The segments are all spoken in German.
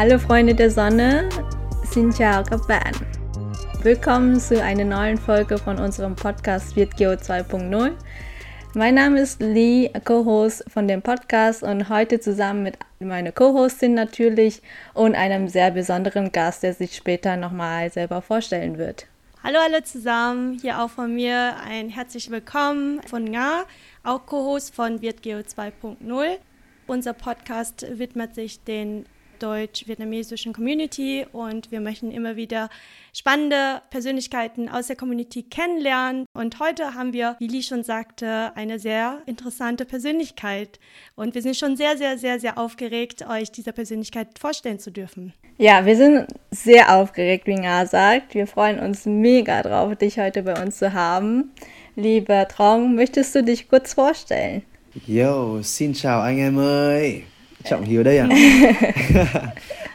Hallo Freunde der Sonne, xin chào các bạn. Willkommen zu einer neuen Folge von unserem Podcast Wirtgeo 2.0. Mein Name ist Lee, Co-Host von dem Podcast und heute zusammen mit meiner Co-Hostin natürlich und einem sehr besonderen Gast, der sich später nochmal selber vorstellen wird. Hallo alle zusammen, hier auch von mir ein herzlich willkommen von Nga, auch Co-Host von Wirtgeo 2.0. Unser Podcast widmet sich den deutsch-vietnamesischen Community und wir möchten immer wieder spannende Persönlichkeiten aus der Community kennenlernen. Und heute haben wir, wie Lee schon sagte, eine sehr interessante Persönlichkeit. Und wir sind schon sehr, sehr, sehr, sehr aufgeregt, euch dieser Persönlichkeit vorstellen zu dürfen. Ja, wir sind sehr aufgeregt, wie Nga sagt. Wir freuen uns mega drauf, dich heute bei uns zu haben. Lieber Trong, möchtest du dich kurz vorstellen? Yo, xin chào anh em ơi. Trọng Hiếu đây à?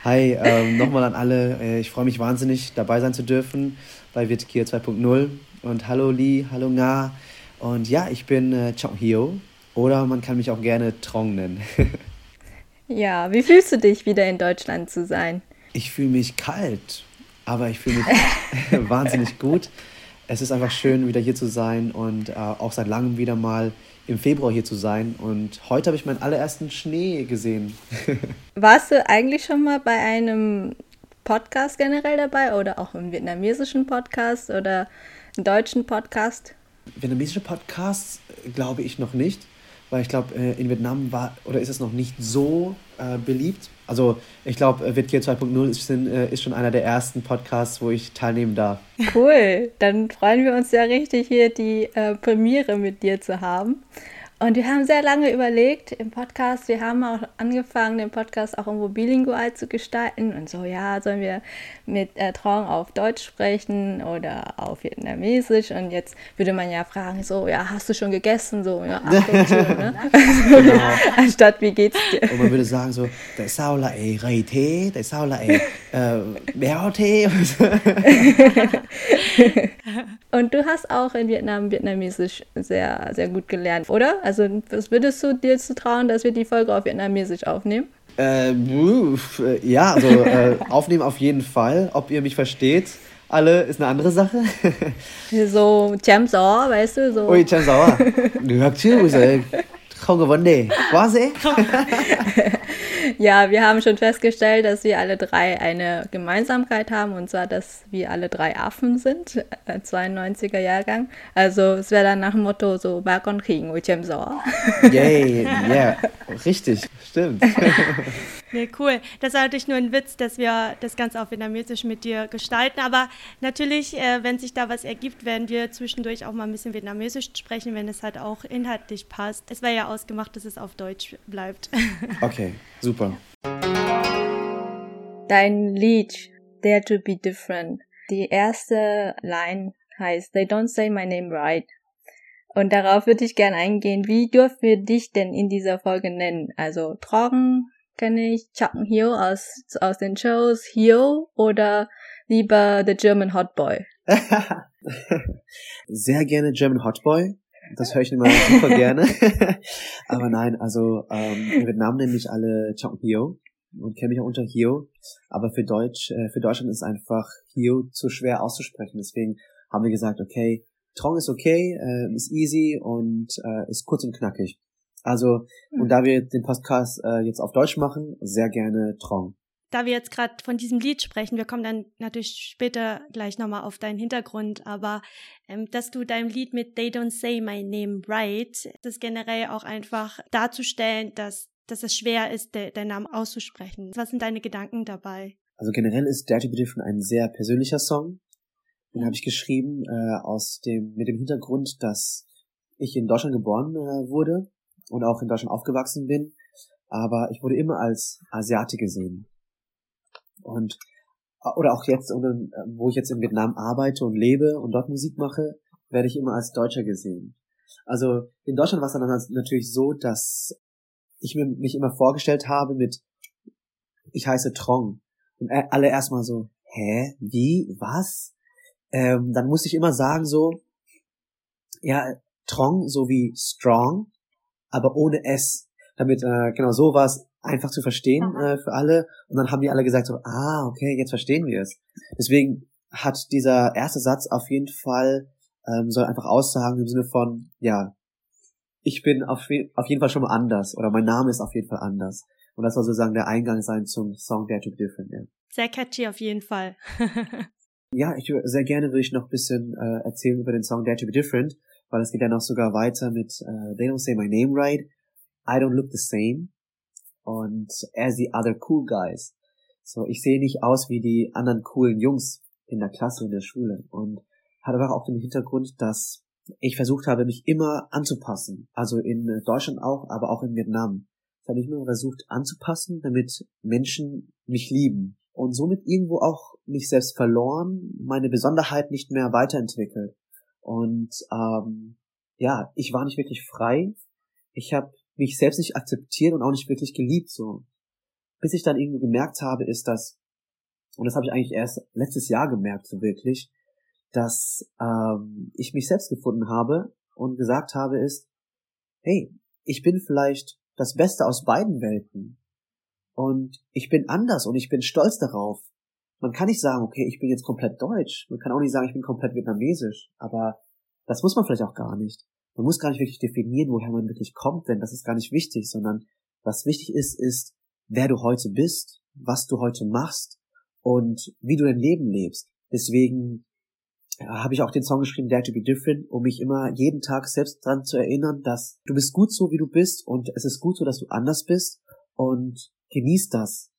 Hi, ähm, nochmal an alle. Äh, ich freue mich wahnsinnig, dabei sein zu dürfen bei Witkir 2.0. Und hallo Lee, hallo Nga. Und ja, ich bin äh, Trọng Hio. Oder man kann mich auch gerne Trong nennen. ja, wie fühlst du dich, wieder in Deutschland zu sein? Ich fühle mich kalt, aber ich fühle mich wahnsinnig gut. Es ist einfach schön, wieder hier zu sein und äh, auch seit langem wieder mal im Februar hier zu sein. Und heute habe ich meinen allerersten Schnee gesehen. Warst du eigentlich schon mal bei einem Podcast generell dabei oder auch im vietnamesischen Podcast oder im deutschen Podcast? Vietnamesische Podcasts glaube ich noch nicht, weil ich glaube, äh, in Vietnam war oder ist es noch nicht so äh, beliebt. Also ich glaube, Vietkier 2.0 ist, äh, ist schon einer der ersten Podcasts, wo ich teilnehmen darf. Cool, dann freuen wir uns ja richtig, hier die äh, Premiere mit dir zu haben. Und wir haben sehr lange überlegt im Podcast, wir haben auch angefangen, den Podcast auch irgendwo bilingual zu gestalten und so, ja, sollen wir mit äh, Trong auf Deutsch sprechen oder auf Vietnamesisch und jetzt würde man ja fragen, so, ja, hast du schon gegessen? So, ja, schon, ne? genau. Anstatt, wie geht's dir? Und man würde sagen so, tại sao lại gầy thế? Tại sao lại béo thế? und du hast auch in Vietnam Vietnamesisch sehr, sehr gut gelernt, oder? Also, was würdest du dir zu trauen, dass wir die Folge auf Vietnamesisch aufnehmen? Äh, ja, also äh, aufnehmen auf jeden Fall. Ob ihr mich versteht, alle, ist eine andere Sache. so chém gió, weißt du? So. Ui, chém gió à? Được chứ, không có vấn đề. Quá dễ. Ja, wir haben schon festgestellt, dass wir alle drei eine Gemeinsamkeit haben, und zwar, dass wir alle drei Affen sind, 92er äh, Jahrgang. Also es wäre dann nach dem Motto so, ba con khỉ ngồi chém gió. Yay, yeah, richtig, stimmt. Nee, cool. Das war natürlich nur ein Witz, dass wir das Ganze auf Vietnamesisch mit dir gestalten. Aber natürlich, äh, wenn sich da was ergibt, werden wir zwischendurch auch mal ein bisschen Vietnamesisch sprechen, wenn es halt auch inhaltlich passt. Es war ja ausgemacht, dass es auf Deutsch bleibt. Okay, super. Dein Lied, Dare to be Different. Die erste Line heißt They don't say my name right. Und darauf würde ich gerne eingehen. Wie dürfen wir dich denn in dieser Folge nennen? Also Trocken, kenne ich Chucken Hio aus, aus den Shows Hio oder lieber The German Hot Boy? Sehr gerne German Hot Boy. Das höre ich immer super gerne. Aber nein, also ähm, in Vietnam nenne ich alle Chucken Hio und kenne mich auch unter Hio. Aber für Deutsch, äh, für Deutschland ist einfach Hio zu schwer auszusprechen. Deswegen haben wir gesagt, okay, Trong ist okay, äh, ist easy und äh, ist kurz und knackig. Also, hm. und da wir den Podcast äh, jetzt auf Deutsch machen, sehr gerne Trong. Da wir jetzt gerade von diesem Lied sprechen, wir kommen dann natürlich später gleich nochmal auf deinen Hintergrund, aber ähm, dass du deinem Lied mit They Don't Say My Name Right, das generell auch einfach darzustellen, dass, dass es schwer ist, de deinen Namen auszusprechen. Was sind deine Gedanken dabei? Also generell ist Dirty Beautiful ein sehr persönlicher Song. Den habe ich geschrieben äh, aus dem mit dem Hintergrund, dass ich in Deutschland geboren äh, wurde und auch in Deutschland aufgewachsen bin, aber ich wurde immer als Asiate gesehen. Und oder auch jetzt, wo ich jetzt in Vietnam arbeite und lebe und dort Musik mache, werde ich immer als Deutscher gesehen. Also in Deutschland war es dann natürlich so, dass ich mir mich immer vorgestellt habe mit ich heiße Trong. Und alle erstmal so, hä, wie, was? Ähm, dann musste ich immer sagen so, ja, Trong so wie strong, aber ohne S. Damit, äh, genau, so war es einfach zu verstehen äh, für alle. Und dann haben die alle gesagt so, ah, okay, jetzt verstehen wir es. Deswegen hat dieser erste Satz auf jeden Fall, ähm, soll einfach aussagen im Sinne von, ja, ich bin auf, auf jeden Fall schon mal anders oder mein Name ist auf jeden Fall anders. Und das soll sozusagen der Eingang sein zum Song Dare to be Different. Ja. Sehr catchy auf jeden Fall. ja, ich sehr gerne würde ich noch ein bisschen äh, erzählen über den Song Dare to be Different, weil es geht ja noch sogar weiter mit äh, They don't say my name right, I don't look the same und as the other cool guys. So, ich sehe nicht aus wie die anderen coolen Jungs in der Klasse, in der Schule und hat aber auch den Hintergrund, dass ich versucht habe, mich immer anzupassen. Also in Deutschland auch, aber auch in Vietnam. Ich habe mich immer versucht anzupassen, damit Menschen mich lieben. Und somit irgendwo auch mich selbst verloren, meine Besonderheit nicht mehr weiterentwickelt. Und ähm, ja, ich war nicht wirklich frei. Ich habe mich selbst nicht akzeptiert und auch nicht wirklich geliebt. So, bis ich dann irgendwie gemerkt habe, ist das und das habe ich eigentlich erst letztes Jahr gemerkt, so wirklich, dass ähm, ich mich selbst gefunden habe und gesagt habe, ist, hey, ich bin vielleicht das Beste aus beiden Welten. Und ich bin anders und ich bin stolz darauf. Man kann nicht sagen, okay, ich bin jetzt komplett deutsch. Man kann auch nicht sagen, ich bin komplett vietnamesisch. Aber das muss man vielleicht auch gar nicht. Man muss gar nicht wirklich definieren, woher man wirklich kommt, denn das ist gar nicht wichtig, sondern was wichtig ist, ist, wer du heute bist, was du heute machst und wie du dein Leben lebst. Deswegen habe ich auch den Song geschrieben, Dare to be Different, um mich immer jeden Tag selbst dran zu erinnern, dass du bist gut so, wie du bist und es ist gut so, dass du anders bist und genieß das.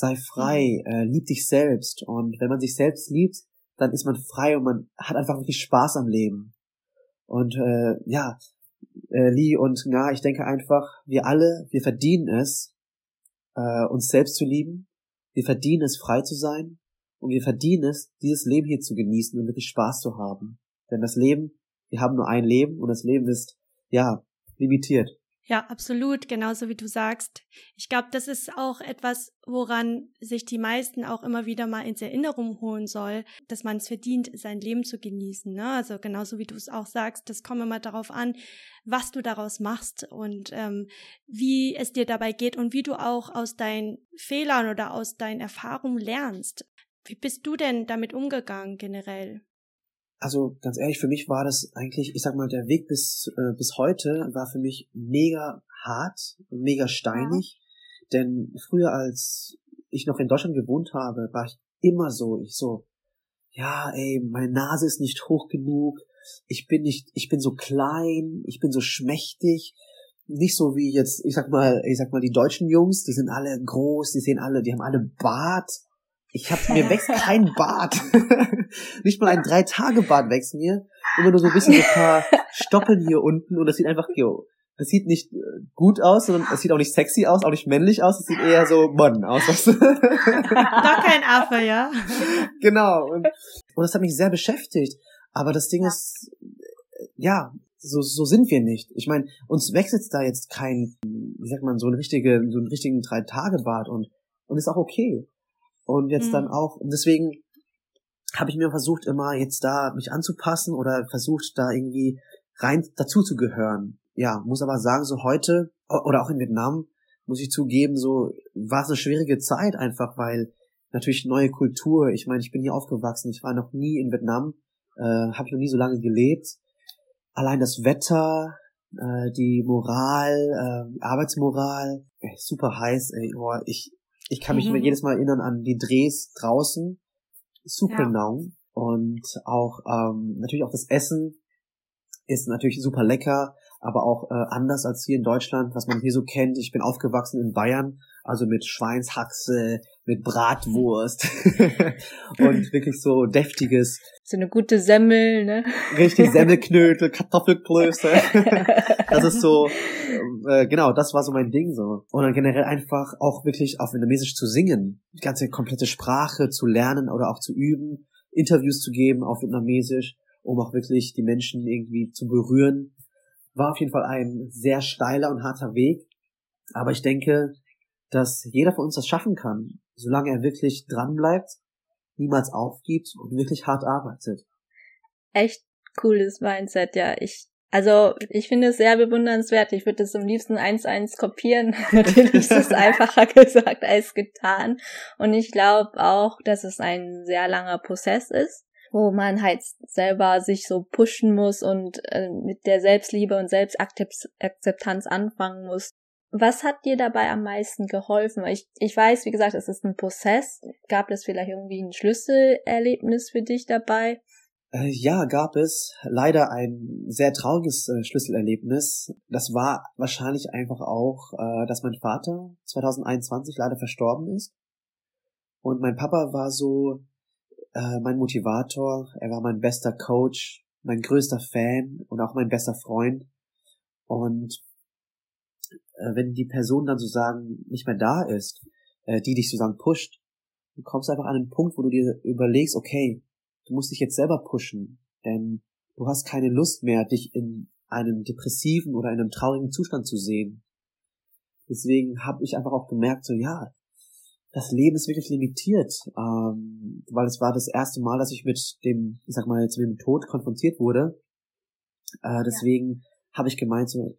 Sei frei, mhm. äh, lieb dich selbst und wenn man sich selbst liebt, dann ist man frei und man hat einfach wirklich Spaß am Leben. Und äh, ja, äh, Lee und Nga, ich denke einfach, wir alle, wir verdienen es, äh, uns selbst zu lieben. Wir verdienen es, frei zu sein. Und wir verdienen es, dieses Leben hier zu genießen und wirklich Spaß zu haben. Denn das Leben, wir haben nur ein Leben und das Leben ist, ja, limitiert. Ja, absolut, genauso wie du sagst. Ich glaube, das ist auch etwas, woran sich die meisten auch immer wieder mal ins Erinnerung holen soll, dass man es verdient, sein Leben zu genießen. Ne? Also genauso wie du es auch sagst, das kommt immer darauf an, was du daraus machst und ähm, wie es dir dabei geht und wie du auch aus deinen Fehlern oder aus deinen Erfahrungen lernst. Wie bist du denn damit umgegangen generell? Also ganz ehrlich, für mich war das eigentlich, ich sag mal, der Weg bis äh, bis heute war für mich mega hart, mega steinig. Ja. Denn früher, als ich noch in Deutschland gewohnt habe, war ich immer so, ich so, ja, ey, meine Nase ist nicht hoch genug, ich bin nicht, ich bin so klein, ich bin so schmächtig, nicht so wie jetzt, ich sag mal, ich sag mal, die deutschen Jungs, die sind alle groß, die sehen alle, die haben alle Bart, ich hab, mir wächst kein Bart. Nicht mal ein Drei-Tage-Bart wächst mir. Immer nur so ein bisschen so ein paar Stoppeln hier unten und das sieht einfach, yo, das sieht nicht äh, gut aus, sondern es sieht auch nicht sexy aus, auch nicht männlich aus, es sieht eher so Mann aus. Doch kein Affe, ja. Genau. Und, und das hat mich sehr beschäftigt. Aber das Ding ist, ja, so, so sind wir nicht. Ich meine, uns wächst jetzt da jetzt kein, wie sagt man, so ein richtige, so einen richtigen Drei-Tage-Bart und, und ist auch okay. Und jetzt mhm. dann auch, und deswegen habe ich mir versucht, immer jetzt da mich anzupassen oder versucht, da irgendwie rein dazu zu gehören. Ja, muss aber sagen, so heute, oder auch in Vietnam, muss ich zugeben, so war es eine schwierige Zeit einfach, weil natürlich neue Kultur, ich meine, ich bin hier aufgewachsen, ich war noch nie in Vietnam, äh, habe ich noch nie so lange gelebt. Allein das Wetter, äh, die Moral, äh, Arbeitsmoral, ey, super heiß, ey, boah, ich, ich kann mich mhm. jedes Mal erinnern an die Drehs draußen. Super ja. Naum. Und auch ähm, natürlich auch das Essen ist natürlich super lecker, aber auch äh, anders als hier in Deutschland, was man hier so kennt. Ich bin aufgewachsen in Bayern, also mit Schweinshaxe, mit Bratwurst und wirklich so deftiges. So eine gute Semmel, ne? Richtig, Semmelknödel, Kartoffelklöße. das ist so, äh, genau, das war so mein Ding so. Und dann generell einfach auch wirklich auf Vietnamesisch zu singen, die ganze komplette Sprache zu lernen oder auch zu üben, Interviews zu geben auf Vietnamesisch, um auch wirklich die Menschen irgendwie zu berühren. War auf jeden Fall ein sehr steiler und harter Weg. Aber ich denke, dass jeder von uns das schaffen kann, solange er wirklich dran bleibt, niemals aufgibt und wirklich hart arbeitet. Echt cooles Mindset, ja. Ich, also ich finde es sehr bewundernswert. Ich würde es am liebsten eins eins kopieren. Natürlich ist es einfacher gesagt als getan. Und ich glaube auch, dass es ein sehr langer Prozess ist wo man halt selber sich so pushen muss und äh, mit der Selbstliebe und Selbstakzeptanz anfangen muss. Was hat dir dabei am meisten geholfen? Ich, ich weiß, wie gesagt, es ist ein Prozess. Gab es vielleicht irgendwie ein Schlüsselerlebnis für dich dabei? Äh, ja, gab es. Leider ein sehr trauriges äh, Schlüsselerlebnis. Das war wahrscheinlich einfach auch, äh, dass mein Vater 2021 leider verstorben ist. Und mein Papa war so äh, mein Motivator, er war mein bester Coach, mein größter Fan und auch mein bester Freund. Und äh, wenn die Person dann sozusagen nicht mehr da ist, äh, die dich sozusagen pusht, du kommst einfach an einen Punkt, wo du dir überlegst, okay, du musst dich jetzt selber pushen, denn du hast keine Lust mehr, dich in einem depressiven oder in einem traurigen Zustand zu sehen. Deswegen habe ich einfach auch gemerkt, so ja, das Leben ist wirklich limitiert, ähm, weil es war das erste Mal, dass ich mit dem, ich sag mal, mit dem Tod konfrontiert wurde. Äh, deswegen ja. habe ich gemeint, so,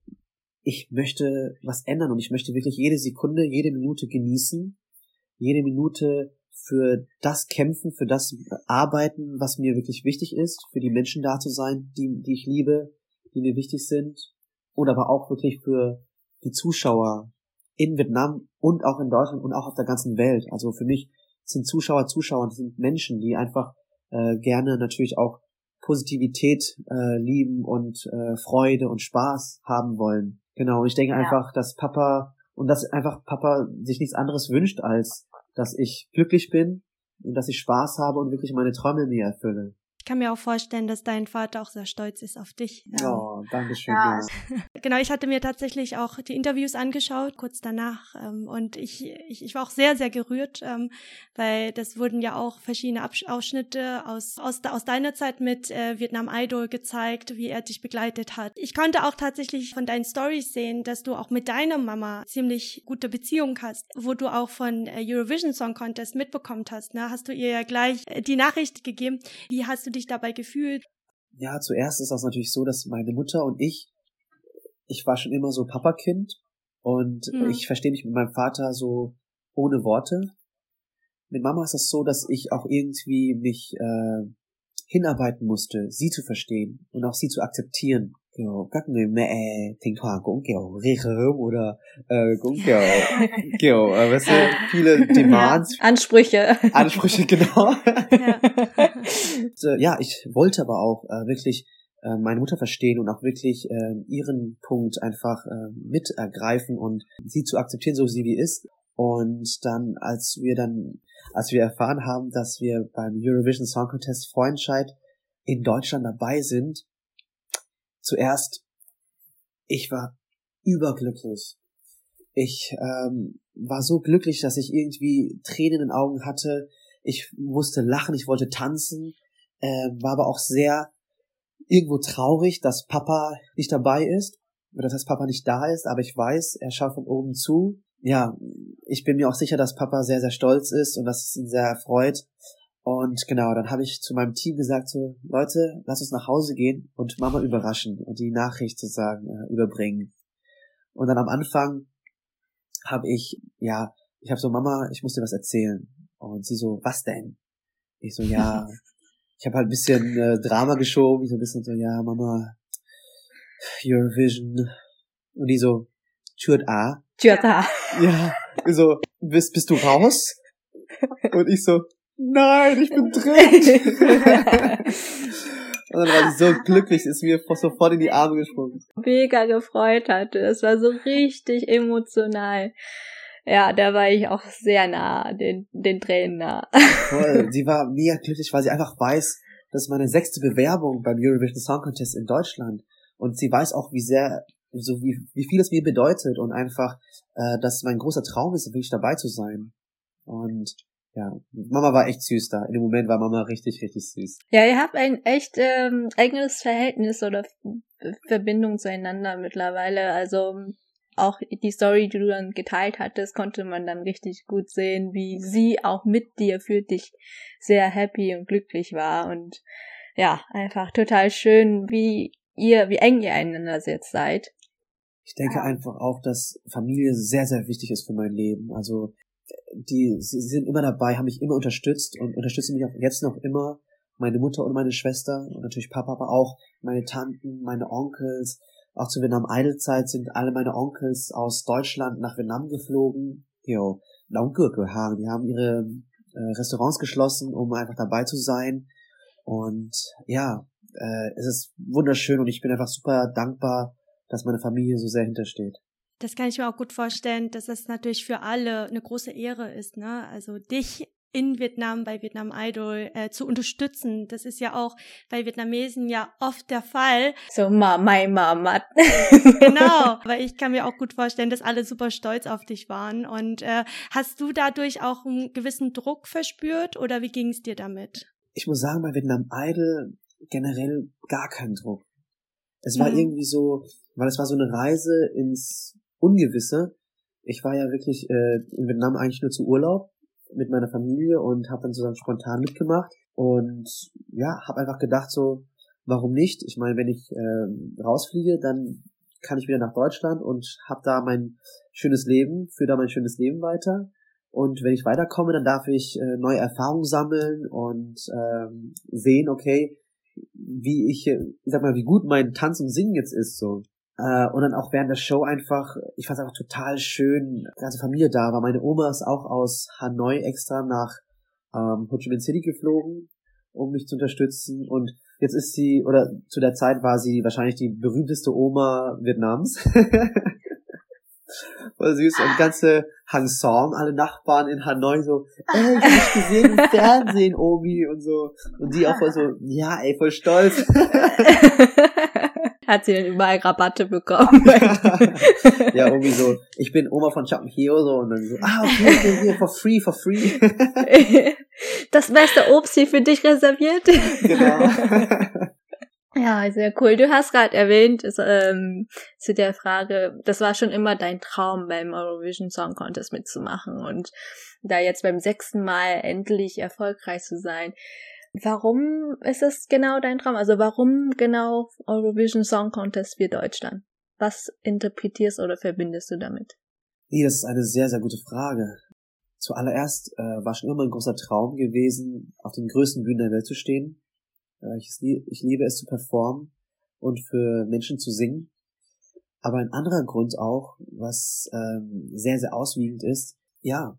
ich möchte was ändern und ich möchte wirklich jede Sekunde, jede Minute genießen, jede Minute für das kämpfen, für das arbeiten, was mir wirklich wichtig ist, für die Menschen da zu sein, die, die ich liebe, die mir wichtig sind und aber auch wirklich für die Zuschauer in Vietnam und auch in Deutschland und auch auf der ganzen Welt. Also für mich sind Zuschauer Zuschauer, das sind Menschen, die einfach äh, gerne natürlich auch Positivität äh, lieben und äh, Freude und Spaß haben wollen. Genau, und ich denke ja. einfach, dass Papa und dass einfach Papa sich nichts anderes wünscht, als dass ich glücklich bin und dass ich Spaß habe und wirklich meine Träume mir erfülle kann mir auch vorstellen, dass dein Vater auch sehr stolz ist auf dich. Oh, danke schön. Ja. genau, ich hatte mir tatsächlich auch die Interviews angeschaut, kurz danach. Ähm, und ich, ich, ich war auch sehr, sehr gerührt, ähm, weil das wurden ja auch verschiedene Ausschnitte aus, aus, aus deiner Zeit mit äh, Vietnam Idol gezeigt, wie er dich begleitet hat. Ich konnte auch tatsächlich von deinen Stories sehen, dass du auch mit deiner Mama ziemlich gute Beziehung hast, wo du auch von äh, Eurovision Song Contest mitbekommen hast. Ne? Hast du ihr ja gleich äh, die Nachricht gegeben. Wie hast du dich dich dabei gefühlt? Ja, zuerst ist das natürlich so, dass meine Mutter und ich, ich war schon immer so Papakind und mhm. ich verstehe mich mit meinem Vater so ohne Worte. Mit Mama ist das so, dass ich auch irgendwie mich äh, hinarbeiten musste, sie zu verstehen und auch sie zu akzeptieren kiểu các người mẹ thỉnh thoảng cũng kiểu ghê gớm oder äh, cũng kiểu kiểu äh, weißt du, viele Demands. Ja, Ansprüche. Ansprüche, genau. Ja. Ja, ich wollte aber auch äh, wirklich äh, meine Mutter verstehen und auch wirklich äh, ihren Punkt einfach äh, mit ergreifen und sie zu akzeptieren, so wie sie ist. Und dann, als wir dann, als wir erfahren haben, dass wir beim Eurovision Song Contest Vorentscheid in Deutschland dabei sind, zuerst, ich war überglücklich. Ich ähm, war so glücklich, dass ich irgendwie Tränen in den Augen hatte. Ich musste lachen, ich wollte tanzen, äh, war aber auch sehr irgendwo traurig, dass Papa nicht dabei ist oder dass Papa nicht da ist, aber ich weiß, er schaut von oben zu. Ja, ich bin mir auch sicher, dass Papa sehr, sehr stolz ist und dass es ihn sehr erfreut. Und genau, dann habe ich zu meinem Team gesagt, so, Leute, lass uns nach Hause gehen und Mama überraschen und die Nachricht sozusagen äh, überbringen. Und dann am Anfang habe ich, ja, ich habe so, Mama, ich muss dir was erzählen. Und sie so, was denn? Ich so, ja, ich habe halt ein bisschen äh, Drama geschoben, ich so ein bisschen so, ja, Mama, Eurovision. Und die so, Chut A. Chut A. Ja, so, bist, bist du raus? Und ich so, nein, ich bin drin. Und dann war sie so glücklich, ist mir sofort in die Arme gesprungen. Mega gefreut hatte. Es war so richtig emotional. Ja, da war ich auch sehr nah, den, den Tränen nah. Toll. Sie war mega glücklich, weil sie einfach weiß, das ist meine sechste Bewerbung beim Eurovision Song Contest in Deutschland. Und sie weiß auch, wie sehr, so wie, wie viel es mir bedeutet und einfach, äh, dass mein großer Traum ist, wirklich dabei zu sein. Und ja, Mama war echt süß da. In dem Moment war Mama richtig, richtig süß. Ja, ihr habt ein echt ähm, enges Verhältnis oder Verbindung zueinander mittlerweile. Also auch die Story, die du dann geteilt hattest, konnte man dann richtig gut sehen, wie sie auch mit dir für dich sehr happy und glücklich war und ja, einfach total schön, wie ihr, wie eng ihr einander jetzt seid. Ich denke einfach auch, dass Familie sehr, sehr wichtig ist für mein Leben. Also die, sie, sind immer dabei, haben mich immer unterstützt und unterstützen mich auch jetzt noch immer. Meine Mutter und meine Schwester und natürlich Papa, aber auch meine Tanten, meine Onkels. Auch zu Vietnam Idol Zeit sind alle meine Onkels aus Deutschland nach Vietnam geflogen. Jo, Onkel die haben ihre äh, Restaurants geschlossen, um einfach dabei zu sein. Und ja, äh, es ist wunderschön und ich bin einfach super dankbar, dass meine Familie so sehr hintersteht. Das kann ich mir auch gut vorstellen, dass das natürlich für alle eine große Ehre ist, ne? Also dich in Vietnam bei Vietnam Idol äh, zu unterstützen. Das ist ja auch bei Vietnamesen ja oft der Fall. So Mama, Mama. genau. Aber ich kann mir auch gut vorstellen, dass alle super stolz auf dich waren. Und äh, hast du dadurch auch einen gewissen Druck verspürt oder wie ging es dir damit? Ich muss sagen, bei Vietnam Idol generell gar keinen Druck. Es war mhm. irgendwie so, weil es war so eine Reise ins Ungewisse. Ich war ja wirklich äh, in Vietnam eigentlich nur zu Urlaub mit meiner Familie und habe dann sozusagen spontan mitgemacht und ja, habe einfach gedacht so, warum nicht? Ich meine, wenn ich äh, rausfliege, dann kann ich wieder nach Deutschland und habe da mein schönes Leben, führe da mein schönes Leben weiter. Und wenn ich weiterkomme, dann darf ich äh, neue Erfahrungen sammeln und ähm, sehen, okay, wie ich, ich sag mal, wie gut mein Tanz und Singen jetzt ist so. Äh, und dann auch während der Show einfach, ich fand es einfach total schön, die ganze Familie da war. Meine Oma ist auch aus Hanoi extra nach ähm, Ho Chi Minh City geflogen, um mich zu unterstützen. Und jetzt ist sie, oder zu der Zeit war sie wahrscheinlich die berühmteste Oma Vietnams. Voll süß. Und ganze Hang Song, alle Nachbarn in Hanoi so, ey, ich hab dich gesehen im Fernsehen, Omi, und so. Und die auch voll so, ja, ey, voll stolz. Hat sie denn überall Rabatte bekommen? ja, irgendwie so, ich bin Oma von Chuck Hio, so, und dann so, ah, okay, okay, hier, for free, for free. das beste Obst hier für dich reserviert. genau. Ja, sehr cool. Du hast gerade erwähnt, ist, ähm, zu der Frage, das war schon immer dein Traum, beim Eurovision Song Contest mitzumachen und da jetzt beim sechsten Mal endlich erfolgreich zu sein. Warum ist es genau dein Traum? Also warum genau Eurovision Song Contest für Deutschland? Was interpretierst oder verbindest du damit? Nee, das ist eine sehr, sehr gute Frage. Zuallererst äh, war schon immer mein großer Traum gewesen, auf den größten Bühnen der Welt zu stehen ich, ich liebe es zu performen und für Menschen zu singen. Aber ein anderer Grund auch, was ähm, sehr, sehr auswiegend ist, ja,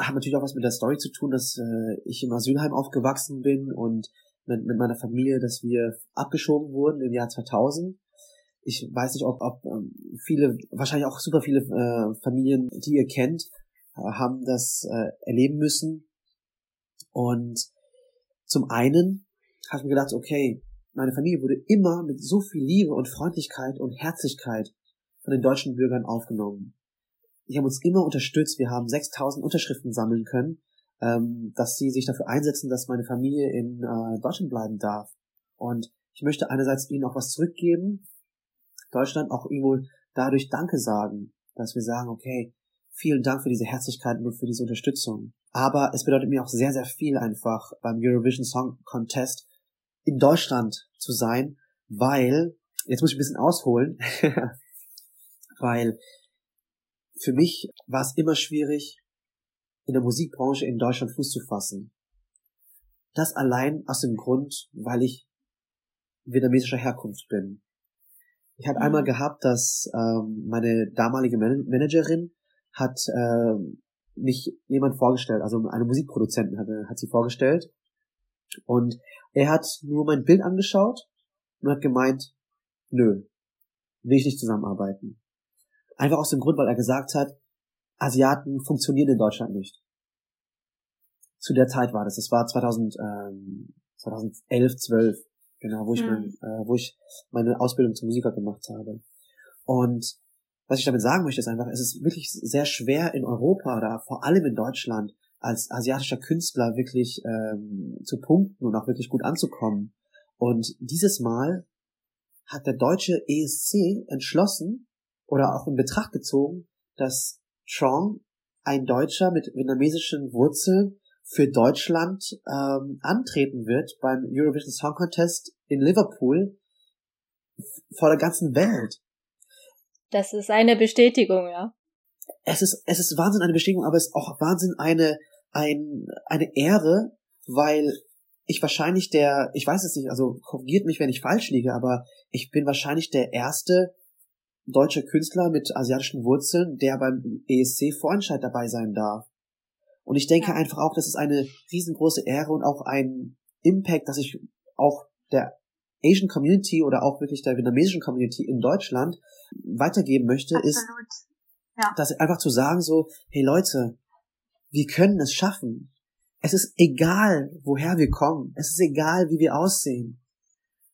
hat natürlich auch was mit der Story zu tun, dass äh, ich im Asylheim aufgewachsen bin und mit, mit meiner Familie, dass wir abgeschoben wurden im Jahr 2000. Ich weiß nicht, ob, ob ähm, viele, wahrscheinlich auch super viele äh, Familien, die ihr kennt, äh, haben das äh, erleben müssen. Und zum einen habe ich mir gedacht, okay, meine Familie wurde immer mit so viel Liebe und Freundlichkeit und Herzlichkeit von den deutschen Bürgern aufgenommen. Die haben uns immer unterstützt. Wir haben 6000 Unterschriften sammeln können, ähm, dass sie sich dafür einsetzen, dass meine Familie in äh, Deutschland bleiben darf. Und ich möchte einerseits ihnen auch was zurückgeben, Deutschland auch irgendwo dadurch Danke sagen, dass wir sagen, okay, vielen Dank für diese Herzlichkeit und für diese Unterstützung. Aber es bedeutet mir auch sehr, sehr viel einfach beim Eurovision Song Contest in Deutschland zu sein, weil, jetzt muss ich ein bisschen ausholen, weil für mich war es immer schwierig, in der Musikbranche in Deutschland Fuß zu fassen. Das allein aus dem Grund, weil ich vietnamesischer Herkunft bin. Ich hatte mhm. einmal gehabt, dass ähm, meine damalige Man Managerin hat ähm, mich jemand vorgestellt, also eine Musikproduzentin hatte, hat sie vorgestellt. Und er hat nur mein Bild angeschaut und hat gemeint, nö, will ich nicht zusammenarbeiten. Einfach aus dem Grund, weil er gesagt hat, Asiaten funktionieren in Deutschland nicht. Zu der Zeit war das. Das war 2000, ähm, 2011, 12, genau, wo ich, mhm. mein, äh, wo ich meine Ausbildung zum Musiker gemacht habe. Und was ich damit sagen möchte, ist einfach, es ist wirklich sehr schwer in Europa oder vor allem in Deutschland als asiatischer Künstler wirklich ähm, zu punkten und auch wirklich gut anzukommen. Und dieses Mal hat der deutsche ESC entschlossen oder auch in Betracht gezogen, dass Trong, ein Deutscher mit vietnamesischen Wurzeln, für Deutschland ähm, antreten wird beim Eurovision Song Contest in Liverpool vor der ganzen Welt. Das ist eine Bestätigung, ja. Es ist, es ist Wahnsinn eine Bestätigung, aber es ist auch Wahnsinn eine, ein, eine Ehre, weil ich wahrscheinlich der, ich weiß es nicht, also korrigiert mich, wenn ich falsch liege, aber ich bin wahrscheinlich der erste deutsche Künstler mit asiatischen Wurzeln, der beim ESC Vorentscheid dabei sein darf. Und ich denke einfach auch, das ist eine riesengroße Ehre und auch ein Impact, dass ich auch der Asian Community oder auch wirklich der vietnamesischen Community in Deutschland weitergeben möchte, Absolut. ist, ja. dass einfach zu sagen so, hey Leute, wir können es schaffen. Es ist egal, woher wir kommen. Es ist egal, wie wir aussehen.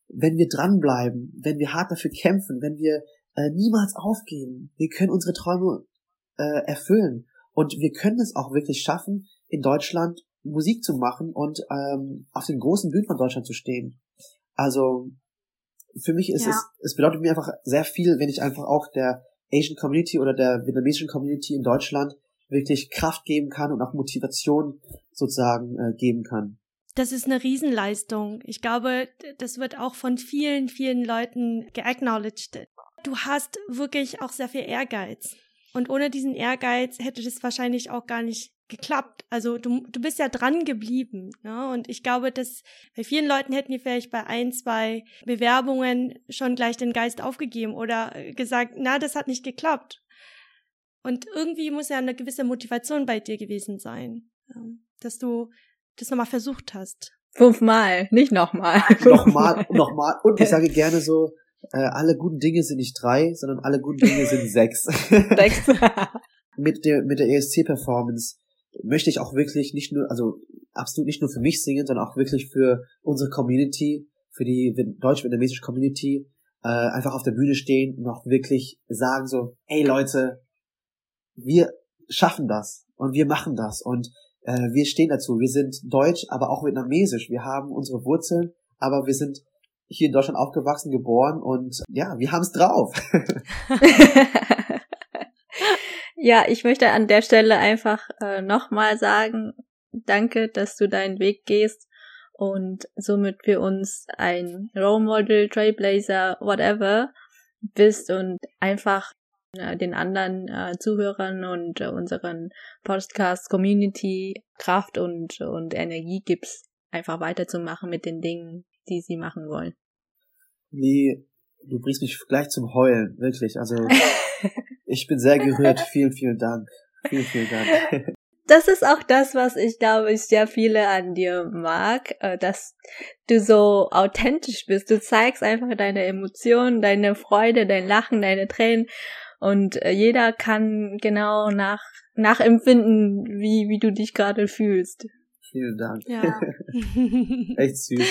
Wenn wir dranbleiben, wenn wir hart dafür kämpfen, wenn wir äh, niemals aufgeben, wir können unsere Träume äh, erfüllen. Und wir können es auch wirklich schaffen, in Deutschland Musik zu machen und ähm, auf den großen Bühnen von Deutschland zu stehen. Also für mich ist ja. es, es bedeutet mir einfach sehr viel, wenn ich einfach auch der Asian Community oder der vietnamesischen Community in Deutschland wirklich Kraft geben kann und auch Motivation sozusagen äh, geben kann. Das ist eine Riesenleistung. Ich glaube, das wird auch von vielen, vielen Leuten geacknowledged. Du hast wirklich auch sehr viel Ehrgeiz. Und ohne diesen Ehrgeiz hätte das wahrscheinlich auch gar nicht geklappt. Also du, du bist ja dran geblieben. Ne? Und ich glaube, dass bei vielen Leuten hätten die vielleicht bei ein, zwei Bewerbungen schon gleich den Geist aufgegeben oder gesagt, na, das hat nicht geklappt. Und irgendwie muss ja eine gewisse Motivation bei dir gewesen sein, dass du das nochmal versucht hast. Fünfmal, nicht nochmal. nochmal, nochmal. Und ich sage gerne so, äh, alle guten Dinge sind nicht drei, sondern alle guten Dinge sind sechs. Sechs. mit der, mit der ESC-Performance möchte ich auch wirklich nicht nur, also absolut nicht nur für mich singen, sondern auch wirklich für unsere Community, für die deutsch-vietnamesische Community, äh, einfach auf der Bühne stehen und auch wirklich sagen so, ey Leute, wir schaffen das und wir machen das und äh, wir stehen dazu. Wir sind deutsch, aber auch vietnamesisch. Wir haben unsere Wurzeln, aber wir sind hier in Deutschland aufgewachsen, geboren und ja, wir haben es drauf. ja, ich möchte an der Stelle einfach äh, nochmal sagen, danke, dass du deinen Weg gehst und somit für uns ein Role Model, Trailblazer, whatever bist und einfach äh, den anderen äh, Zuhörern und äh, unseren Podcast-Community Kraft und, und Energie gibst, einfach weiterzumachen mit den Dingen, die sie machen wollen. Nee, du bringst mich gleich zum Heulen, wirklich. Also ich bin sehr gerührt. Vielen, vielen Dank. Vielen, vielen Dank. Das ist auch das, was ich glaube, ich sehr viele an dir mag, äh, dass du so authentisch bist. Du zeigst einfach deine Emotionen, deine Freude, dein Lachen, deine Tränen und äh, jeder kann genau nach nachempfinden, wie wie du dich gerade fühlst. Vielen Dank. Ja. Echt süß.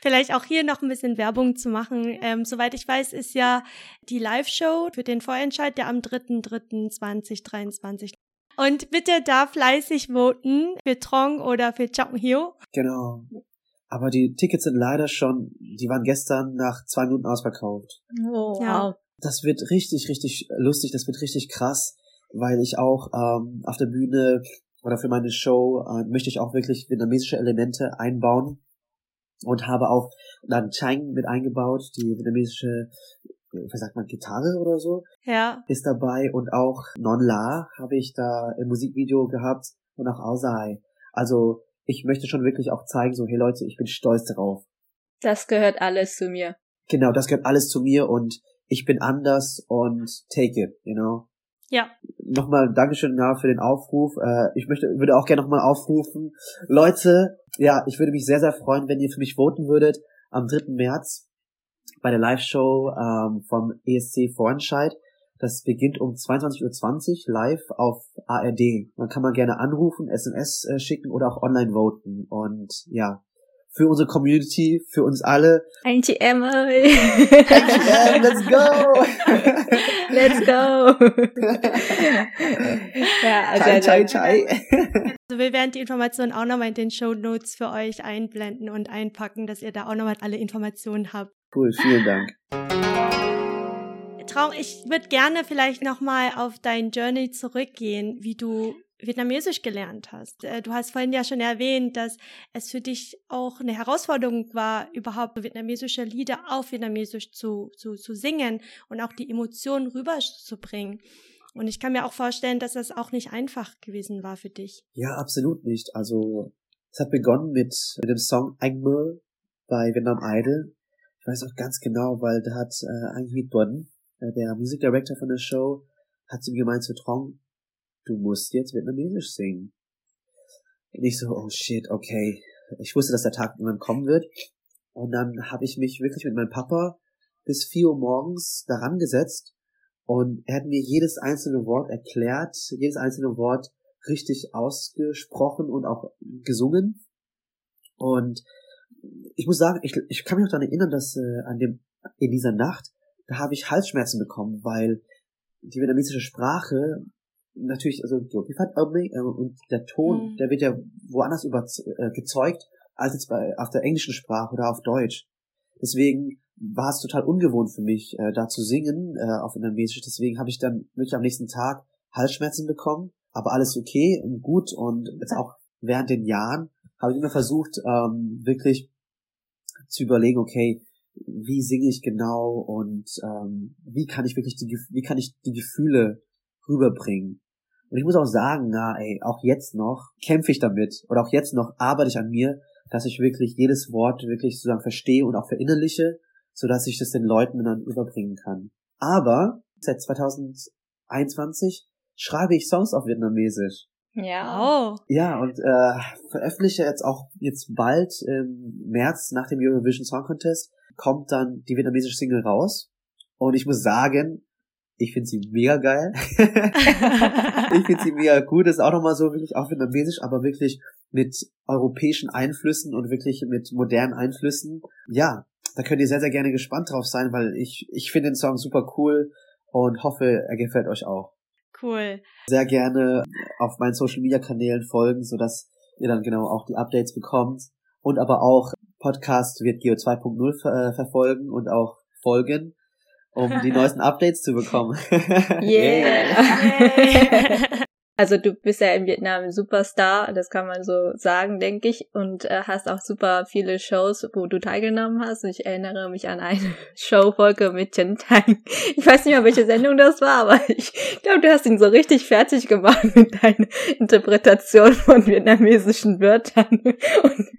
Vielleicht auch hier noch ein bisschen Werbung zu machen. Ähm, soweit ich weiß, ist ja die Live-Show für den Vorentscheid, der am 3.3.2023. Und bitte da fleißig voten für Trong oder für Chong Hyo. Genau. Aber die Tickets sind leider schon, die waren gestern nach zwei Minuten ausverkauft. Oh, wow. Ja. Das wird richtig, richtig lustig, das wird richtig krass, weil ich auch ähm, auf der Bühne oder für meine Show äh, möchte ich auch wirklich vietnamesische Elemente einbauen und habe auch dann Chang mit eingebaut, die vietnamesische, was sagt man, Gitarre oder so. Ja. Ist dabei und auch Non La habe ich da im Musikvideo gehabt und auch Ausai. Also ich möchte schon wirklich auch zeigen, so, hey Leute, ich bin stolz darauf. Das gehört alles zu mir. Genau, das gehört alles zu mir und ich bin anders und take it, you know. Ja. Nochmal Dankeschön ja, für den Aufruf. Äh, ich möchte, würde auch gerne nochmal aufrufen. Leute, ja, ich würde mich sehr, sehr freuen, wenn ihr für mich voten würdet am 3. März bei der Live-Show ähm, vom ESC Vorentscheid. Das beginnt um 22.20 Uhr live auf ARD. Man kann mal gerne anrufen, SMS äh, schicken oder auch online voten. Und ja, für unsere Community, für uns alle. NTM, NTM, let's go! let's go! ja, also chai, chai, chai. Also wir werden die Informationen auch nochmal in den Show Notes für euch einblenden und einpacken, dass ihr da auch nochmal alle Informationen habt. Cool, vielen Dank. Traum, ich würde gerne vielleicht nochmal auf dein Journey zurückgehen, wie du Vietnamesisch gelernt hast. Äh, du hast vorhin ja schon erwähnt, dass es für dich auch eine Herausforderung war, überhaupt vietnamesische Lieder auf Vietnamesisch zu, zu, zu singen und auch die Emotionen rüberzubringen. Und ich kann mir auch vorstellen, dass das auch nicht einfach gewesen war für dich. Ja, absolut nicht. Also es hat begonnen mit, mit dem Song Anh Mơ bei Vietnam Idol. Ich weiß auch ganz genau, weil da hat äh, Anh Huy Tuấn, äh, der Music Director von der Show, hat zu mir gemeint zu Trong, du musst jetzt Vietnamesisch singen. Und ich so, oh shit, okay. Ich wusste, dass der Tag irgendwann kommen wird. Und dann habe ich mich wirklich mit meinem Papa bis vier Uhr morgens daran gesetzt und er hat mir jedes einzelne Wort erklärt, jedes einzelne Wort richtig ausgesprochen und auch gesungen. Und ich muss sagen, ich, ich kann mich noch daran erinnern, dass äh, an dem in dieser Nacht, da habe ich Halsschmerzen bekommen, weil die vietnamesische Sprache natürlich, also äh, und der Ton, mhm. der wird ja woanders über, äh, gezeugt, als jetzt bei, auf der englischen Sprache oder auf Deutsch. Deswegen war es total ungewohnt für mich, äh, da zu singen äh, auf Vietnamesisch. Deswegen habe ich dann wirklich am nächsten Tag Halsschmerzen bekommen, aber alles okay und gut. Und jetzt auch während den Jahren habe ich immer versucht, ähm, wirklich zu überlegen, okay, wie singe ich genau und ähm, wie kann ich wirklich die, wie kann ich die Gefühle rüberbringen. Und ich muss auch sagen, na ey, auch jetzt noch kämpfe ich damit oder auch jetzt noch arbeite ich an mir, dass ich wirklich jedes Wort wirklich sozusagen verstehe und auch verinnerliche, so dass ich das den Leuten dann überbringen kann. Aber seit 2021 schreibe ich Songs auf Vietnamesisch. Ja. Oh. Ja, und äh, veröffentliche jetzt auch jetzt bald im März nach dem Eurovision Song Contest kommt dann die vietnamesische Single raus. Und ich muss sagen, ich finde sie mega geil. ich finde sie mega gut. Das ist auch nochmal so wirklich auch vietnamesisch, aber wirklich mit europäischen Einflüssen und wirklich mit modernen Einflüssen. Ja, da könnt ihr sehr, sehr gerne gespannt drauf sein, weil ich, ich finde den Song super cool und hoffe, er gefällt euch auch. Cool. Sehr gerne auf meinen Social Media Kanälen folgen, sodass ihr dann genau auch die Updates bekommt und aber auch Podcast wird Geo 2.0 ver äh, verfolgen und auch folgen um die neuesten Updates zu bekommen. yeah. yeah. Also du bist ja in Vietnam ein Superstar, das kann man so sagen, denke ich, und äh, hast auch super viele Shows, wo du teilgenommen hast. Und ich erinnere mich an eine Showfolge mit Chen Tang. Ich weiß nicht mehr, welche Sendung das war, aber ich glaube, du hast ihn so richtig fertig gemacht mit deiner Interpretation von vietnamesischen Wörtern. Und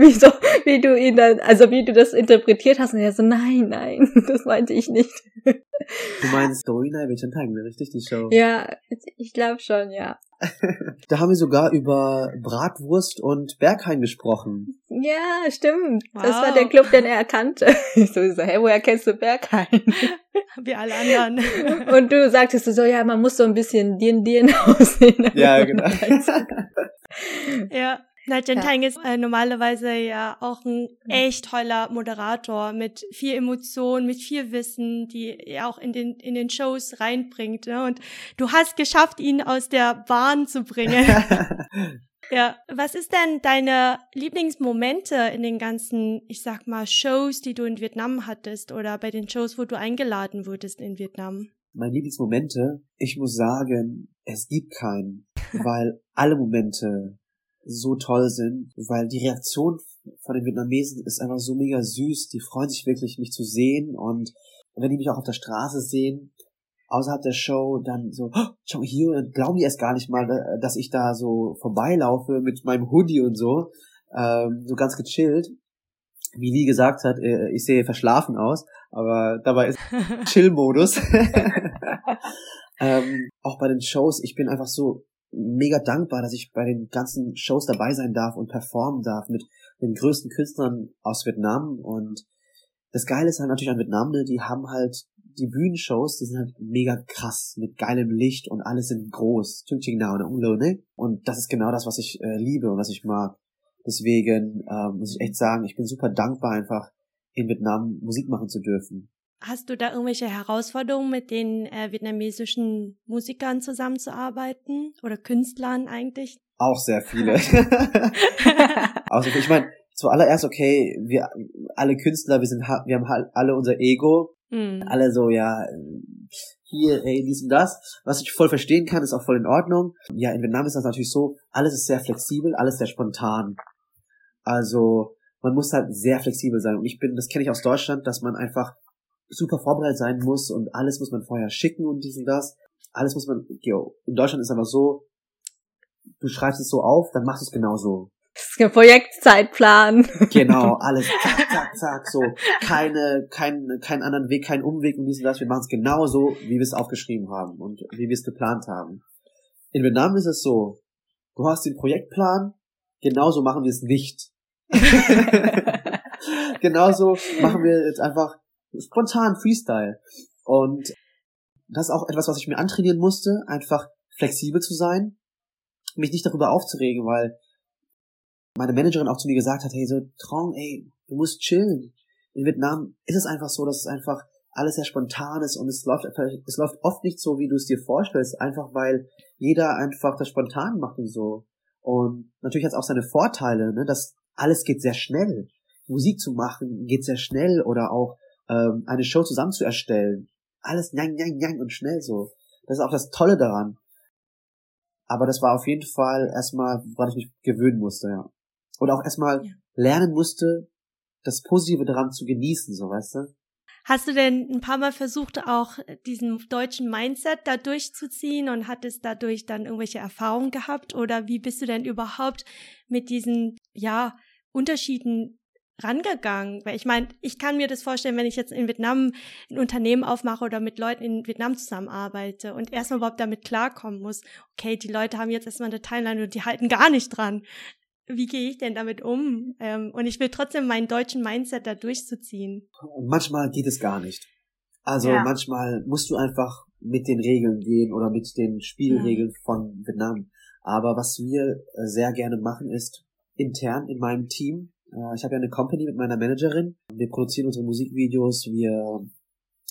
wie so, wie du ihn dann, also wie du das interpretiert hast. Und er so, nein, nein, das meinte ich nicht. Du meinst Dorina Chen Tang, richtig, die Show? Ja, ich glaube schon, ja da haben wir sogar über Bratwurst und Berghain gesprochen. Ja, stimmt. Wow. Das war der Club, den er erkannte. Ich so, so, hey, woher kennst du Berghain? Wie alle anderen. Und du sagtest so, ja, man muss so ein bisschen Dien Dien aussehen. Ja, genau. ja. Nadjan ja. Tang ist äh, normalerweise ja auch ein echt toller Moderator mit viel Emotion, mit viel Wissen, die er auch in den, in den Shows reinbringt. Ne? Und du hast geschafft, ihn aus der Bahn zu bringen. ja, was ist denn deine Lieblingsmomente in den ganzen, ich sag mal, Shows, die du in Vietnam hattest oder bei den Shows, wo du eingeladen wurdest in Vietnam? Meine Lieblingsmomente, ich muss sagen, es gibt keinen, weil alle Momente so toll sind, weil die Reaktion von den Vietnamesen ist einfach so mega süß. Die freuen sich wirklich, mich zu sehen und wenn die mich auch auf der Straße sehen, außerhalb der Show, dann so, oh, schau hier, dann glauben die erst gar nicht mal, äh, dass ich da so vorbeilaufe mit meinem Hoodie und so, ähm, so ganz gechillt. Wie Lee gesagt hat, äh, ich sehe verschlafen aus, aber dabei ist Chill-Modus. ähm, auch bei den Shows, ich bin einfach so mega dankbar, dass ich bei den ganzen Shows dabei sein darf und performen darf mit den größten Künstlern aus Vietnam. Und das Geile ist halt natürlich an Vietnam, ne, die haben halt die Bühnenshows, die sind halt mega krass mit geilem Licht und alles sind groß. Ne? Und das ist genau das, was ich äh, liebe und was ich mag. Deswegen ähm, muss ich echt sagen, ich bin super dankbar, einfach in Vietnam Musik machen zu dürfen. Hast du da irgendwelche Herausforderungen, mit den äh, vietnamesischen Musikern zusammenzuarbeiten oder Künstlern eigentlich? Auch sehr viele. also ich meine, zuallererst okay, wir alle Künstler, wir sind wir haben halt alle unser Ego, mm. alle so ja hier, ey, dies und das, was ich voll verstehen kann, ist auch voll in Ordnung. Ja, in Vietnam ist das natürlich so, alles ist sehr flexibel, alles sehr spontan. Also man muss halt sehr flexibel sein. Und ich bin, das kenne ich aus Deutschland, dass man einfach super vorbereitet sein muss und alles muss man vorher schicken und dies und das. Alles muss man, yo, in Deutschland ist aber so, du schreibst es so auf, dann machst du es genau so. Das ist ein Projektzeitplan. Genau, alles zack, zack, zack, so. Keine, kein, keinen anderen Weg, keinen Umweg und dies und das. Wir machen es genau so, wie wir es aufgeschrieben haben und wie wir es geplant haben. In Vietnam ist es so, du hast den Projektplan, genauso machen wir es nicht. genauso machen wir jetzt einfach spontan Freestyle. Und das ist auch etwas, was ich mir antrainieren musste, einfach flexibel zu sein, mich nicht darüber aufzuregen, weil meine Managerin auch zu mir gesagt hat, hey, so, Trong, ey, du musst chillen. In Vietnam ist es einfach so, dass es einfach alles sehr spontan ist und es läuft, es läuft oft nicht so, wie du es dir vorstellst, einfach weil jeder einfach das spontan macht und so. Und natürlich hat es auch seine Vorteile, ne, dass alles geht sehr schnell. Musik zu machen geht sehr schnell oder auch ähm, eine Show zusammen zu erstellen. Alles njang, njang, njang und schnell so. Das ist auch das Tolle daran. Aber das war auf jeden Fall erstmal, woran ich mich gewöhnen musste, ja. Und auch erstmal ja. lernen musste, das Positive daran zu genießen, so weißt du. Hast du denn ein paar Mal versucht, auch diesen deutschen Mindset da durchzuziehen und hattest dadurch dann irgendwelche Erfahrungen gehabt? Oder wie bist du denn überhaupt mit diesen, ja, Unterschieden rangegangen? Weil ich meine, ich kann mir das vorstellen, wenn ich jetzt in Vietnam ein Unternehmen aufmache oder mit Leuten in Vietnam zusammenarbeite und erstmal überhaupt damit klarkommen muss, okay, die Leute haben jetzt erstmal eine Timeline und die halten gar nicht dran. Wie gehe ich denn damit um? Ähm, und ich will trotzdem meinen deutschen Mindset da durchzuziehen. Manchmal geht es gar nicht. Also ja. manchmal musst du einfach mit den Regeln gehen oder mit den Spielregeln ja. von Vietnam. Aber was wir äh, sehr gerne machen, ist intern in meinem Team äh, ich habe ja eine Company mit meiner Managerin. Wir produzieren unsere Musikvideos, wir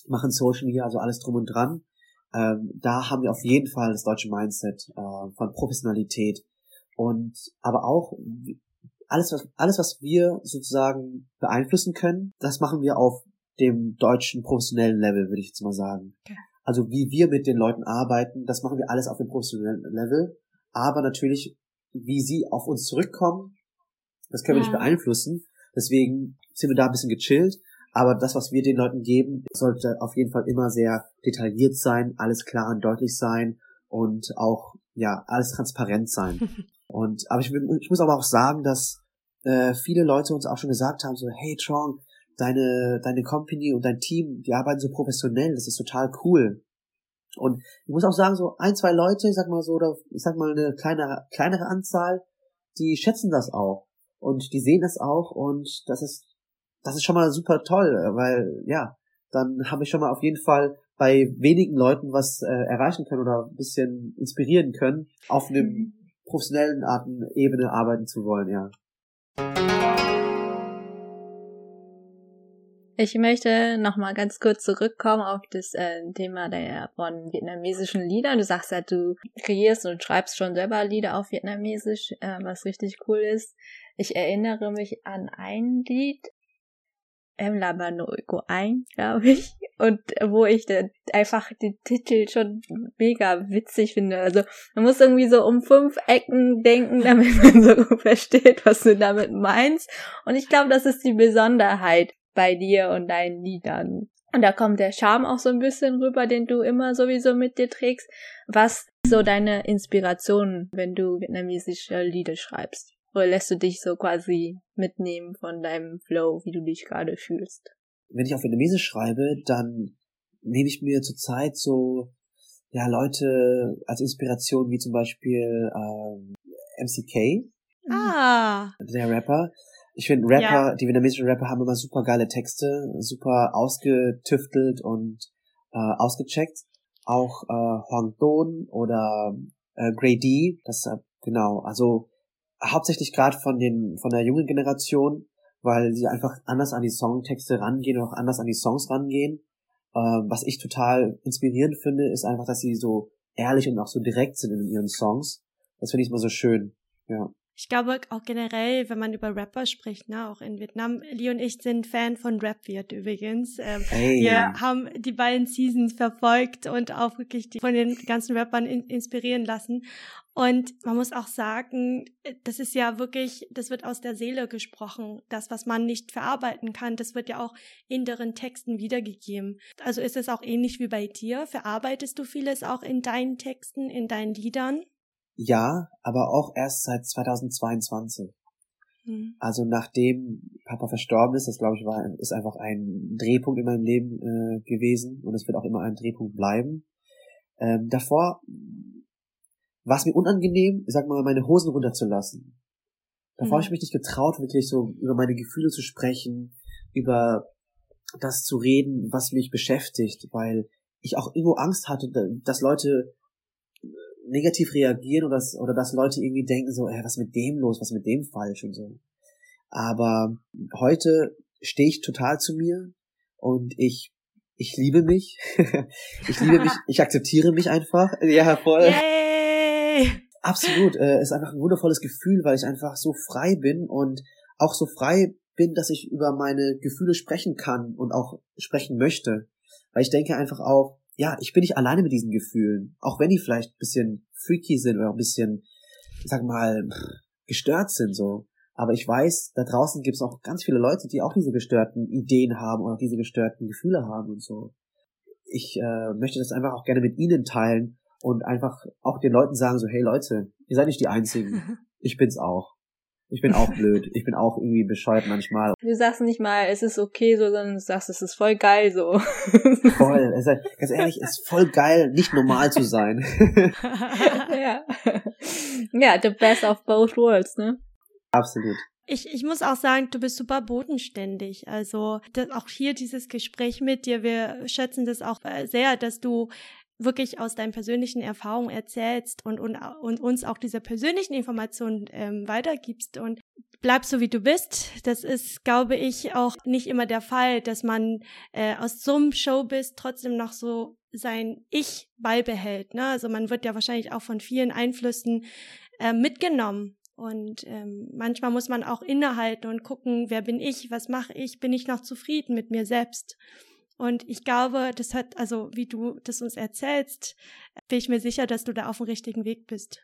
machen Social Media, also alles drum und dran. Ähm, da haben wir auf jeden Fall das deutsche Mindset äh, von Professionalität und aber auch alles was alles was wir sozusagen beeinflussen können, das machen wir auf dem deutschen professionellen Level, würde ich jetzt mal sagen. Also wie wir mit den Leuten arbeiten, das machen wir alles auf dem professionellen Level, aber natürlich wie sie auf uns zurückkommen, das können wir nicht beeinflussen. Deswegen sind wir da ein bisschen gechillt. Aber das, was wir den Leuten geben, sollte auf jeden Fall immer sehr detailliert sein, alles klar und deutlich sein und auch, ja, alles transparent sein. und, aber ich, ich muss aber auch sagen, dass äh, viele Leute uns auch schon gesagt haben, so, hey Trong, deine, deine Company und dein Team, die arbeiten so professionell, das ist total cool. Und ich muss auch sagen, so ein, zwei Leute, ich sag mal so, oder ich sag mal eine kleine, kleinere Anzahl, die schätzen das auch und die sehen es auch und das ist das ist schon mal super toll, weil ja, dann habe ich schon mal auf jeden Fall bei wenigen Leuten was äh, erreichen können oder ein bisschen inspirieren können, auf einem mhm. professionellen Arten Ebene arbeiten zu wollen, ja. Ich möchte noch mal ganz kurz zurückkommen auf das äh, Thema der von vietnamesischen Liedern. Du sagst ja, du kreierst und schreibst schon selber Lieder auf Vietnamesisch, äh, was richtig cool ist. Ich erinnere mich an ein Lied, Em của anh, glaube ich. Und wo ich einfach den Titel schon mega witzig finde. Also man muss irgendwie so um fünf Ecken denken, damit man so versteht, was du damit meinst. Und ich glaube, das ist die Besonderheit bei dir und deinen Liedern. Und da kommt der Charme auch so ein bisschen rüber, den du immer sowieso mit dir trägst. Was so deine Inspiration, wenn du vietnamesische Lieder schreibst? Oder lässt du dich so quasi mitnehmen von deinem Flow, wie du dich gerade fühlst? Wenn ich auf Vietnamesisch schreibe, dann nehme ich mir zurzeit so ja Leute als Inspiration wie zum Beispiel ähm, MCK, ah. der Rapper, ich finde Rapper, ja. die vietnamesischen Rapper haben immer super geile Texte, super ausgetüftelt und äh, ausgecheckt. Auch äh, Huang Don oder äh, Grey D, das äh, genau, also hauptsächlich gerade von den von der jungen Generation, weil sie einfach anders an die Songtexte rangehen und auch anders an die Songs rangehen. Ähm, was ich total inspirierend finde, ist einfach, dass sie so ehrlich und auch so direkt sind in ihren Songs. Das finde ich immer so schön. Ja. Ich glaube auch generell, wenn man über Rapper spricht, ne, auch in Vietnam, Lee und ich sind Fan von Rap Viet übrigens. Ähm, hey. Wir haben die beiden Seasons verfolgt und auch wirklich die, von den ganzen Rappern in, inspirieren lassen. Und man muss auch sagen, das ist ja wirklich, das wird aus der Seele gesprochen. Das, was man nicht verarbeiten kann, das wird ja auch in deren Texten wiedergegeben. Also ist es auch ähnlich wie bei dir? Verarbeitest du vieles auch in deinen Texten, in deinen Liedern? Ja, aber auch erst seit 2022. Mhm. Also nachdem Papa verstorben ist, das glaube ich war, ist einfach ein Drehpunkt in meinem Leben äh, gewesen und es wird auch immer ein Drehpunkt bleiben. Ähm, davor war es mir unangenehm, ich sag mal, meine Hosen runterzulassen. Davor mhm. habe ich mich nicht getraut, wirklich so über meine Gefühle zu sprechen, über das zu reden, was mich beschäftigt, weil ich auch irgendwo Angst hatte, dass Leute negativ reagieren oder dass, oder dass Leute irgendwie denken so, ey, was mit dem los, was mit dem falsch und so. Aber heute stehe ich total zu mir und ich ich liebe mich. ich liebe mich, ich akzeptiere mich einfach. Ja, voll. Yay! Absolut. Äh, ist einfach ein wundervolles Gefühl, weil ich einfach so frei bin und auch so frei bin, dass ich über meine Gefühle sprechen kann und auch sprechen möchte. Weil ich denke einfach auch, ja, ich bin nicht alleine mit diesen Gefühlen. Auch wenn die vielleicht ein bisschen freaky sind oder ein bisschen, sag mal, gestört sind so. Aber ich weiß, da draußen gibt es auch ganz viele Leute, die auch diese gestörten Ideen haben oder diese gestörten Gefühle haben und so. Ich äh, möchte das einfach auch gerne mit ihnen teilen und einfach auch den Leuten sagen so, hey Leute, ihr seid nicht die Einzigen. Ich bin's auch. Ich bin auch blöd. Ich bin auch irgendwie bescheuert manchmal. Du sagst nicht mal, es ist okay so, sondern du sagst, es ist voll geil so. Voll. Es ist, ganz ehrlich, es ist voll geil, nicht normal zu sein. ja. Ja, the best of both worlds, ne? Absolut. Ich, ich muss auch sagen, du bist super bodenständig. Also das, auch hier dieses Gespräch mit dir, wir schätzen das auch äh, sehr, dass du wirklich aus deinen persönlichen Erfahrungen erzählst und, und, und uns auch diese persönlichen Informationen ähm, weitergibst und bleibst so wie du bist. Das ist, glaube ich, auch nicht immer der Fall, dass man äh, aus so einem Showbiz trotzdem noch so sein Ich beibehält. Ne? Also man wird ja wahrscheinlich auch von vielen Einflüssen äh, mitgenommen. Und ähm, manchmal muss man auch innehalten und gucken, wer bin ich, was mache ich, bin ich noch zufrieden mit mir selbst. Und ich glaube, das hat, also wie du das uns erzählst, bin ich mir sicher, dass du da auf dem richtigen Weg bist.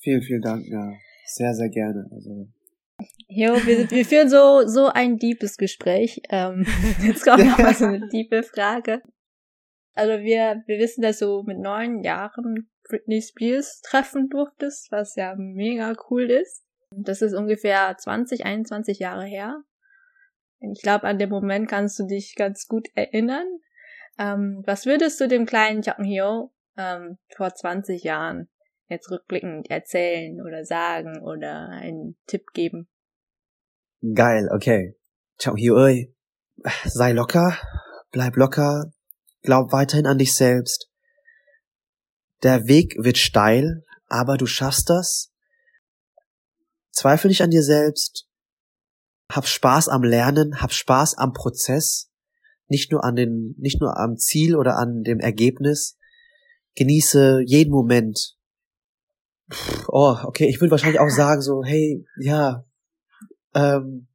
Vielen, vielen Dank, ja. Sehr, sehr gerne. Also. Jo, wir, wir führen so, so ein deepes Gespräch. Ähm, jetzt kommt noch mal so eine tiefe Frage. Also wir, wir wissen, dass du mit neun Jahren Britney Spears treffen durftest, was ja mega cool ist. Das ist ungefähr 20, 21 Jahre her. Ich glaube, an dem Moment kannst du dich ganz gut erinnern. Ähm, was würdest du dem kleinen Hyo ähm, vor 20 Jahren jetzt rückblickend erzählen oder sagen oder einen Tipp geben? Geil, okay. Jong Hyo sei locker, bleib locker, glaub weiterhin an dich selbst. Der Weg wird steil, aber du schaffst das. Zweifel nicht an dir selbst, hab Spaß am Lernen, hab Spaß am Prozess, nicht nur an den, nicht nur am Ziel oder an dem Ergebnis. Genieße jeden Moment. Oh, okay, ich würde wahrscheinlich auch sagen so, hey, ja, ähm,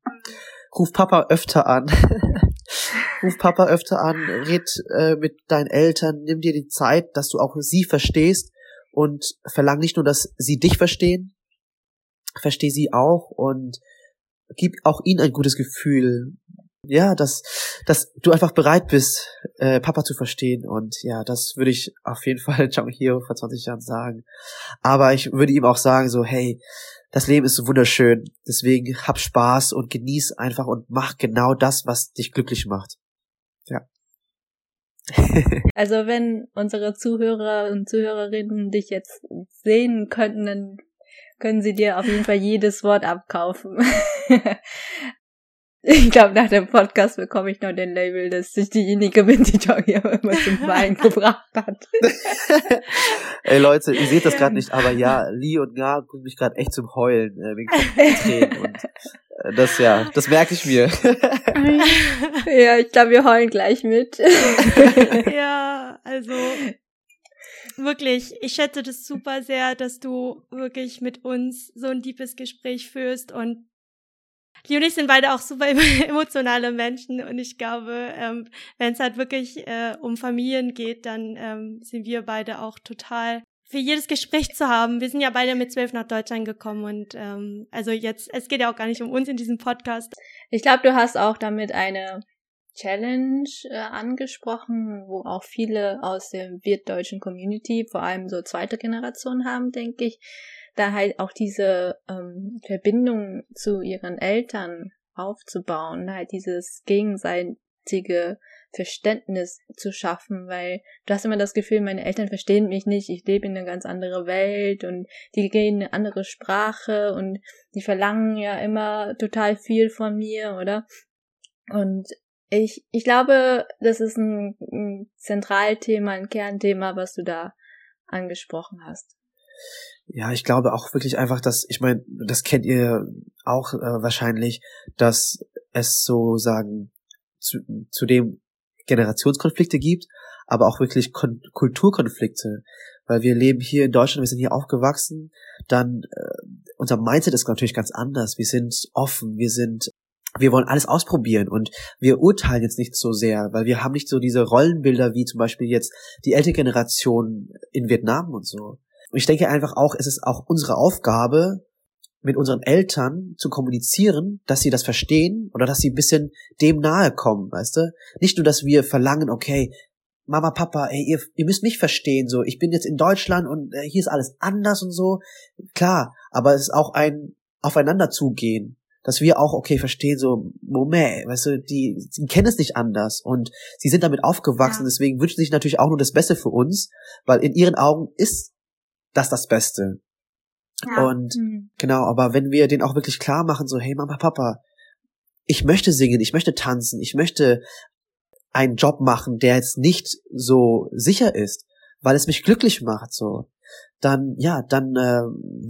ruf Papa öfter an. ruf Papa öfter an, red äh, mit deinen Eltern, nimm dir die Zeit, dass du auch sie verstehst und verlang nicht nur, dass sie dich verstehen, versteh sie auch und gib auch ihnen ein gutes Gefühl. Ja, dass, dass du einfach bereit bist, äh, Papa zu verstehen. Und ja, das würde ich auf jeden Fall Chong Hio vor 20 Jahren sagen. Aber ich würde ihm auch sagen, so, hey, das Leben ist so wunderschön. Deswegen hab Spaß und genieß einfach und mach genau das, was dich glücklich macht. Ja. also wenn unsere Zuhörer und Zuhörerinnen dich jetzt sehen könnten, dann können sie dir auf jeden Fall jedes Wort abkaufen. Ich glaube, nach dem Podcast bekomme ich noch den Label, dass ich diejenige bin, die Jogi immer zum Wein gebracht hat. Ey Leute, ihr seht das gerade nicht, aber ja, Lee und Nga bringen mich gerade echt zum Heulen äh, wegen Tränen und äh, das ja, das merke ich mir. ja, ich glaube, wir heulen gleich mit. ja, also wirklich, ich schätze das super sehr, dass du wirklich mit uns so ein deepes Gespräch führst und die und ich sind beide auch super emotionale Menschen und ich glaube, ähm, wenn es halt wirklich äh, um Familien geht, dann ähm, sind wir beide auch total für jedes Gespräch zu haben. Wir sind ja beide mit zwölf nach Deutschland gekommen und ähm, also jetzt, es geht ja auch gar nicht um uns in diesem Podcast. Ich glaube, du hast auch damit eine Challenge äh, angesprochen, wo auch viele aus der wirtdeutschen Community, vor allem so zweite Generation haben, denke ich, da halt auch diese ähm, Verbindung zu ihren Eltern aufzubauen, halt dieses gegenseitige Verständnis zu schaffen, weil du hast immer das Gefühl, meine Eltern verstehen mich nicht, ich lebe in einer ganz andere Welt und die gehen eine andere Sprache und die verlangen ja immer total viel von mir, oder? Und ich, ich glaube, das ist ein, ein Zentralthema, ein Kernthema, was du da angesprochen hast. Ja, ich glaube auch wirklich einfach, dass, ich meine, das kennt ihr auch äh, wahrscheinlich, dass es so sagen, zu, dem Generationskonflikte gibt, aber auch wirklich Kon Kulturkonflikte. Weil wir leben hier in Deutschland, wir sind hier aufgewachsen, dann äh, unser Mindset ist natürlich ganz anders. Wir sind offen, wir sind wir wollen alles ausprobieren und wir urteilen jetzt nicht so sehr, weil wir haben nicht so diese Rollenbilder wie zum Beispiel jetzt die ältere Generation in Vietnam und so. Und ich denke einfach auch, es ist auch unsere Aufgabe, mit unseren Eltern zu kommunizieren, dass sie das verstehen oder dass sie ein bisschen dem nahe kommen, weißt du? Nicht nur, dass wir verlangen, okay, Mama, Papa, ey, ihr, ihr müsst mich verstehen, so, ich bin jetzt in Deutschland und äh, hier ist alles anders und so. Klar, aber es ist auch ein Aufeinander zugehen dass wir auch, okay, verstehen, so, Moment, weißt du, die, die kennen es nicht anders und sie sind damit aufgewachsen, ja. deswegen wünschen sie sich natürlich auch nur das Beste für uns, weil in ihren Augen ist das das Beste. Ja. Und mhm. genau, aber wenn wir den auch wirklich klar machen, so, hey Mama, Papa, ich möchte singen, ich möchte tanzen, ich möchte einen Job machen, der jetzt nicht so sicher ist, weil es mich glücklich macht, so, dann, ja, dann äh,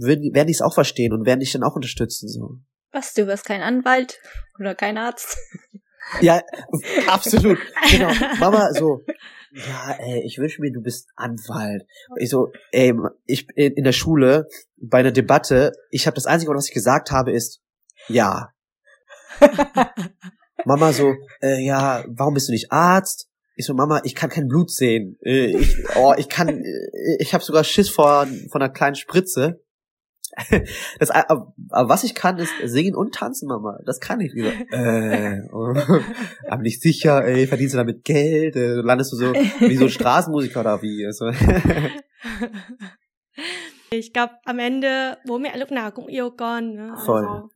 werden, werden die es auch verstehen und werden dich dann auch unterstützen, so. Was, du wirst kein Anwalt oder kein Arzt? Ja, absolut. Genau. Mama so, ja, ey, ich wünsche mir, du bist Anwalt. Ich so, ey, ich in der Schule bei einer Debatte, ich habe das einzige, was ich gesagt habe, ist ja. Mama so, äh, ja, warum bist du nicht Arzt? Ich so, Mama, ich kann kein Blut sehen. Äh, ich, oh, ich kann, äh, ich habe sogar Schiss vor von einer kleinen Spritze. Das, aber was ich kann, ist singen und tanzen, Mama. Das kann ich. Wieder. Äh, oh, aber nicht sicher, ey, verdienst du damit Geld? Äh, landest du so wie so ein Straßenmusiker oder wie? Also. ich glaube, am Ende, wo mir lúc nào cũng yêu con. Ne? Voll. Also,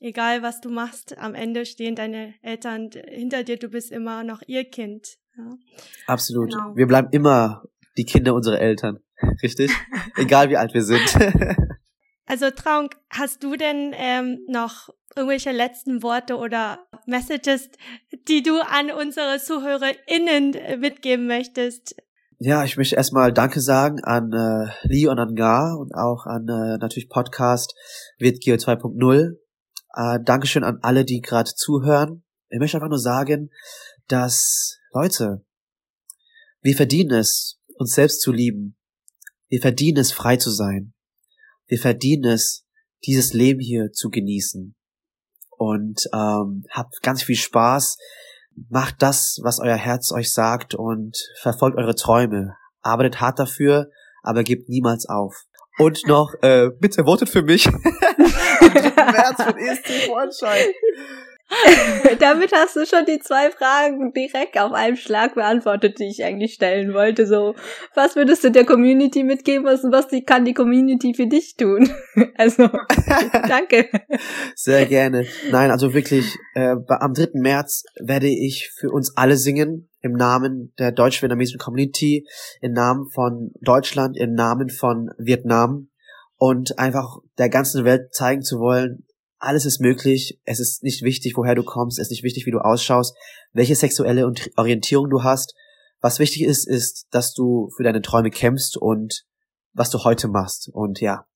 egal was du machst, am Ende stehen deine Eltern hinter dir, du bist immer noch ihr Kind. Ja? Absolut. Genau. Wir bleiben immer die Kinder unserer Eltern. Richtig? Egal wie alt wir sind. Also Traunk, hast du denn ähm, noch irgendwelche letzten Worte oder Messages, die du an unsere ZuhörerInnen äh, mitgeben möchtest? Ja, ich möchte erstmal Danke sagen an äh, Lee und an Gar und auch an äh, natürlich Podcast WitGeo 2.0. Äh, Dankeschön an alle, die gerade zuhören. Ich möchte einfach nur sagen, dass Leute, wir verdienen es, uns selbst zu lieben. Wir verdienen es, frei zu sein wir verdienen es, dieses Leben hier zu genießen. Und ähm, habt ganz viel Spaß, macht das, was euer Herz euch sagt und verfolgt eure Träume. Arbeitet hart dafür, aber gebt niemals auf. Und noch, äh, bitte votet für mich. Am 3. März für ESC Vorentscheid. Damit hast du schon die zwei Fragen direkt auf einem Schlag beantwortet, die ich eigentlich stellen wollte. So, was würdest du der Community mitgeben was, was die, kann die Community für dich tun? Also, danke. Sehr gerne. Nein, also wirklich, äh, am 3. März werde ich für uns alle singen, im Namen der deutsch-vietnamesischen Community, im Namen von Deutschland, im Namen von Vietnam und einfach der ganzen Welt zeigen zu wollen, alles ist möglich. Es ist nicht wichtig, woher du kommst. Es ist nicht wichtig, wie du ausschaust, welche sexuelle Orientierung du hast. Was wichtig ist, ist, dass du für deine Träume kämpfst und was du heute machst. Und ja,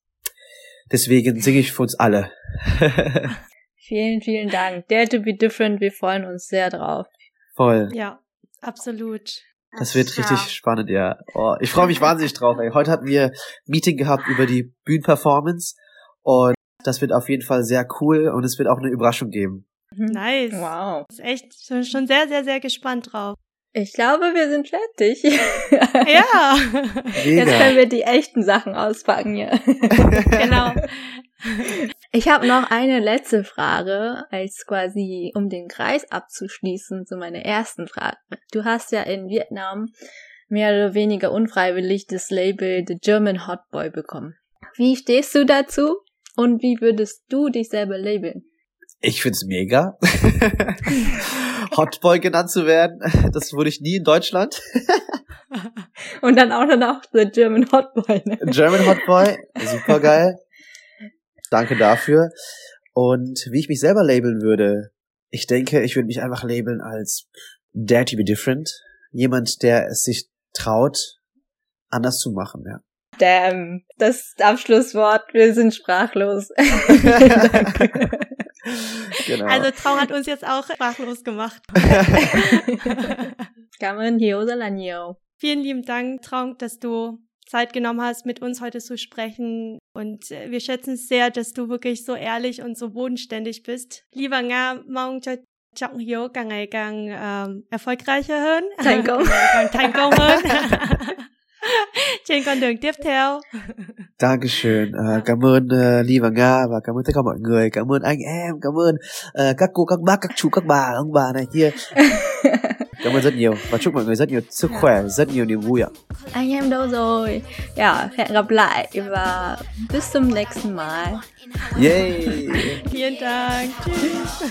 deswegen singe ich für uns alle. vielen, vielen Dank. Dare to be different. Wir freuen uns sehr drauf. Voll. Ja, absolut. Das wird richtig ja. spannend, ja. Oh, ich freue mich wahnsinnig drauf. Ey. Heute hatten wir Meeting gehabt über die Bühnenperformance und das wird auf jeden Fall sehr cool und es wird auch eine Überraschung geben. Nice. Wow. Ist echt schon sehr, sehr, sehr gespannt drauf. Ich glaube, wir sind fertig. ja. Mega. Jetzt können wir die echten Sachen auspacken, ja. genau. Ich habe noch eine letzte Frage, als quasi um den Kreis abzuschließen zu meiner ersten Frage. Du hast ja in Vietnam mehr oder weniger unfreiwillig das Label The German Hot Boy bekommen. Wie stehst du dazu und wie würdest du dich selber labeln? Ich find's mega. Hotboy genannt zu werden, das wurde ich nie in Deutschland. Und dann auch noch The German Hotboy. Ne? German Hotboy, super geil. Danke dafür. Und wie ich mich selber labeln würde, ich denke, ich würde mich einfach labeln als Dare to be different. Jemand, der es sich traut, anders zu machen, ja. Damn, das Abschlusswort, wir sind sprachlos. genau. Also Trau hat uns jetzt auch sprachlos gemacht. Vielen lieben Dank, Traum, dass du Zeit genommen hast, mit uns heute zu sprechen. Und äh, wir schätzen es sehr, dass du wirklich so ehrlich und so bodenständig bist. Lieber Nga, mong cho Trọng Hiếu càng ngày càng um, erfolgreicher hơn. Thành công. càng thành công hơn. trên con đường tiếp theo. Dankeschön. Uh, cảm ơn uh, Ly và Nga và cảm ơn tất cả mọi người. Cảm ơn anh em, cảm ơn uh, các cô, các bác, các chú, các bà, ông bà này kia. Cảm ơn rất nhiều và chúc mọi người rất nhiều sức khỏe, rất nhiều niềm vui ạ. Anh em đâu rồi? Ja, hẹn gặp lại và bis zum nächsten Mal. Yay! Vielen Dank. Tschüss.